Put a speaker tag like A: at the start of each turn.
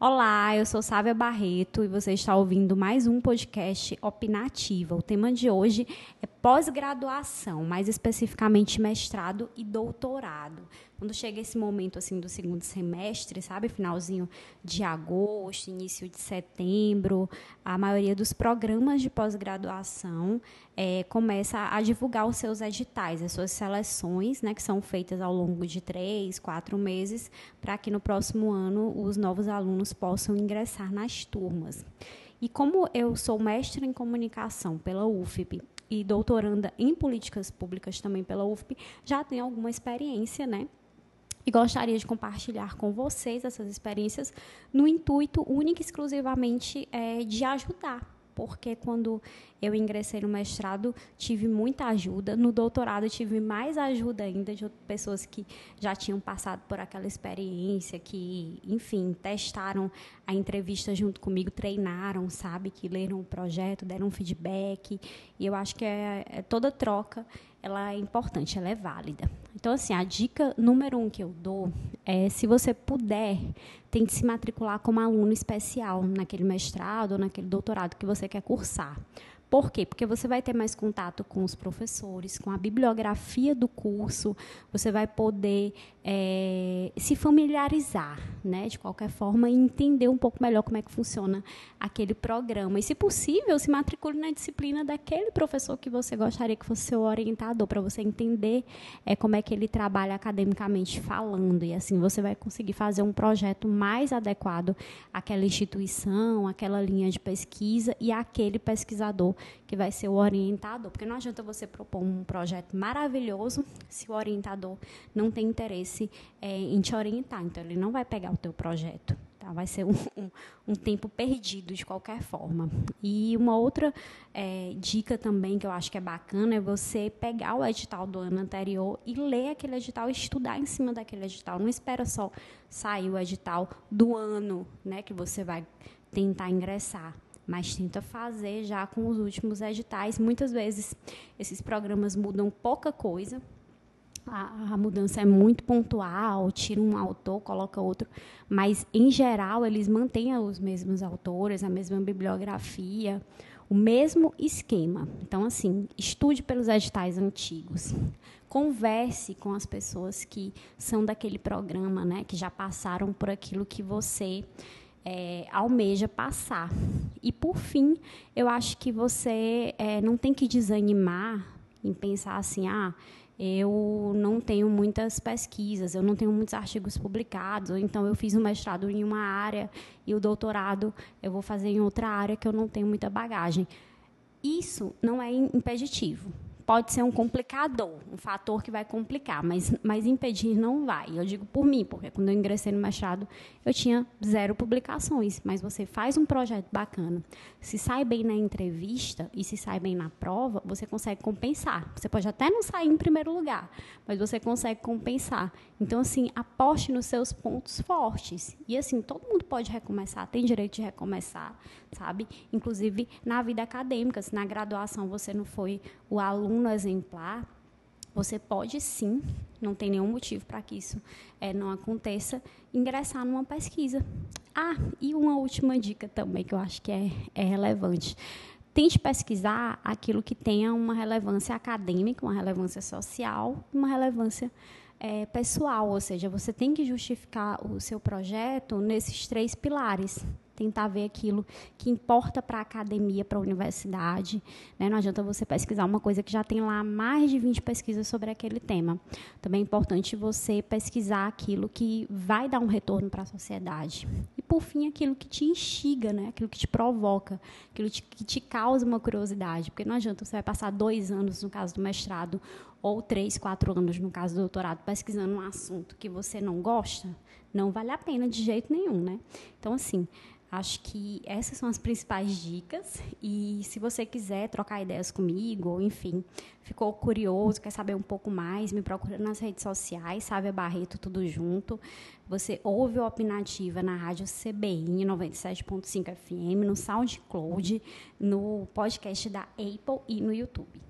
A: Olá, eu sou Sávia Barreto e você está ouvindo mais um podcast Opinativa. O tema de hoje é pós-graduação, mais especificamente mestrado e doutorado. Quando chega esse momento assim do segundo semestre, sabe, finalzinho de agosto, início de setembro, a maioria dos programas de pós-graduação é, começa a divulgar os seus editais, as suas seleções, né, que são feitas ao longo de três, quatro meses, para que no próximo ano os novos alunos possam ingressar nas turmas. E como eu sou mestre em comunicação pela UFP e doutoranda em políticas públicas também pela UFP, já tenho alguma experiência, né? e gostaria de compartilhar com vocês essas experiências no intuito único e exclusivamente é, de ajudar porque quando eu ingressei no mestrado tive muita ajuda, no doutorado tive mais ajuda ainda de pessoas que já tinham passado por aquela experiência, que, enfim, testaram a entrevista junto comigo, treinaram, sabe, que leram o projeto, deram feedback, e eu acho que é, é toda troca ela é importante, ela é válida. Então, assim, a dica número um que eu dou é, se você puder, tente se matricular como aluno especial naquele mestrado ou naquele doutorado que você quer cursar. Por quê? Porque você vai ter mais contato com os professores, com a bibliografia do curso, você vai poder é, se familiarizar, né, de qualquer forma, e entender um pouco melhor como é que funciona aquele programa. E, se possível, se matricule na disciplina daquele professor que você gostaria que fosse seu orientador, para você entender é, como é que ele trabalha academicamente falando. E assim você vai conseguir fazer um projeto mais adequado àquela instituição, àquela linha de pesquisa e àquele pesquisador que vai ser o orientador. Porque não adianta você propor um projeto maravilhoso se o orientador não tem interesse é, em te orientar. Então, ele não vai pegar o teu projeto. Tá? Vai ser um, um, um tempo perdido de qualquer forma. E uma outra é, dica também que eu acho que é bacana é você pegar o edital do ano anterior e ler aquele edital estudar em cima daquele edital. Não espera só sair o edital do ano né, que você vai tentar ingressar mas tenta fazer já com os últimos editais. Muitas vezes esses programas mudam pouca coisa, a, a, mudança é muito pontual, tira um autor, coloca outro, mas em geral eles mantêm os mesmos autores, a mesma bibliografia, o mesmo esquema. Então, assim, estude pelos editais antigos. Converse com as pessoas que são daquele programa, né, que já passaram por aquilo que você é, almeja passar. E, por fim, eu acho que você é, não tem que desanimar em pensar assim, ah, eu não tenho muitas pesquisas, eu não tenho muitos artigos publicados, ou então eu fiz um mestrado em uma área e o doutorado eu vou fazer em outra área que eu não tenho muita bagagem. Isso não é impeditivo pode ser um complicador, um fator que vai complicar, mas, mas impedir não vai. Eu digo por mim, porque quando eu ingressei no mestrado, eu tinha zero publicações, mas você faz um projeto bacana, se sai bem na entrevista e se sai bem na prova, você consegue compensar. Você pode até não sair em primeiro lugar, mas você consegue compensar. Então, assim, aposte nos seus pontos fortes. E, assim, todo mundo pode recomeçar, tem direito de recomeçar, sabe? Inclusive na vida acadêmica, se na graduação você não foi o aluno exemplar, você pode sim, não tem nenhum motivo para que isso é, não aconteça, ingressar numa pesquisa. Ah, e uma última dica também que eu acho que é, é relevante tente pesquisar aquilo que tenha uma relevância acadêmica, uma relevância social, uma relevância é, pessoal, ou seja, você tem que justificar o seu projeto nesses três pilares tentar ver aquilo que importa para a academia, para a universidade. Né? Não adianta você pesquisar uma coisa que já tem lá mais de 20 pesquisas sobre aquele tema. Também é importante você pesquisar aquilo que vai dar um retorno para a sociedade. E, por fim, aquilo que te instiga, né? aquilo que te provoca, aquilo que te causa uma curiosidade. Porque não adianta você vai passar dois anos, no caso do mestrado, ou três, quatro anos, no caso do doutorado, pesquisando um assunto que você não gosta, não vale a pena de jeito nenhum, né? Então, assim, Acho que essas são as principais dicas. E se você quiser trocar ideias comigo, ou enfim, ficou curioso, quer saber um pouco mais, me procura nas redes sociais, Sávia Barreto, tudo junto. Você ouve o Opinativa na rádio CBI 97.5 FM, no SoundCloud, no podcast da Apple e no YouTube.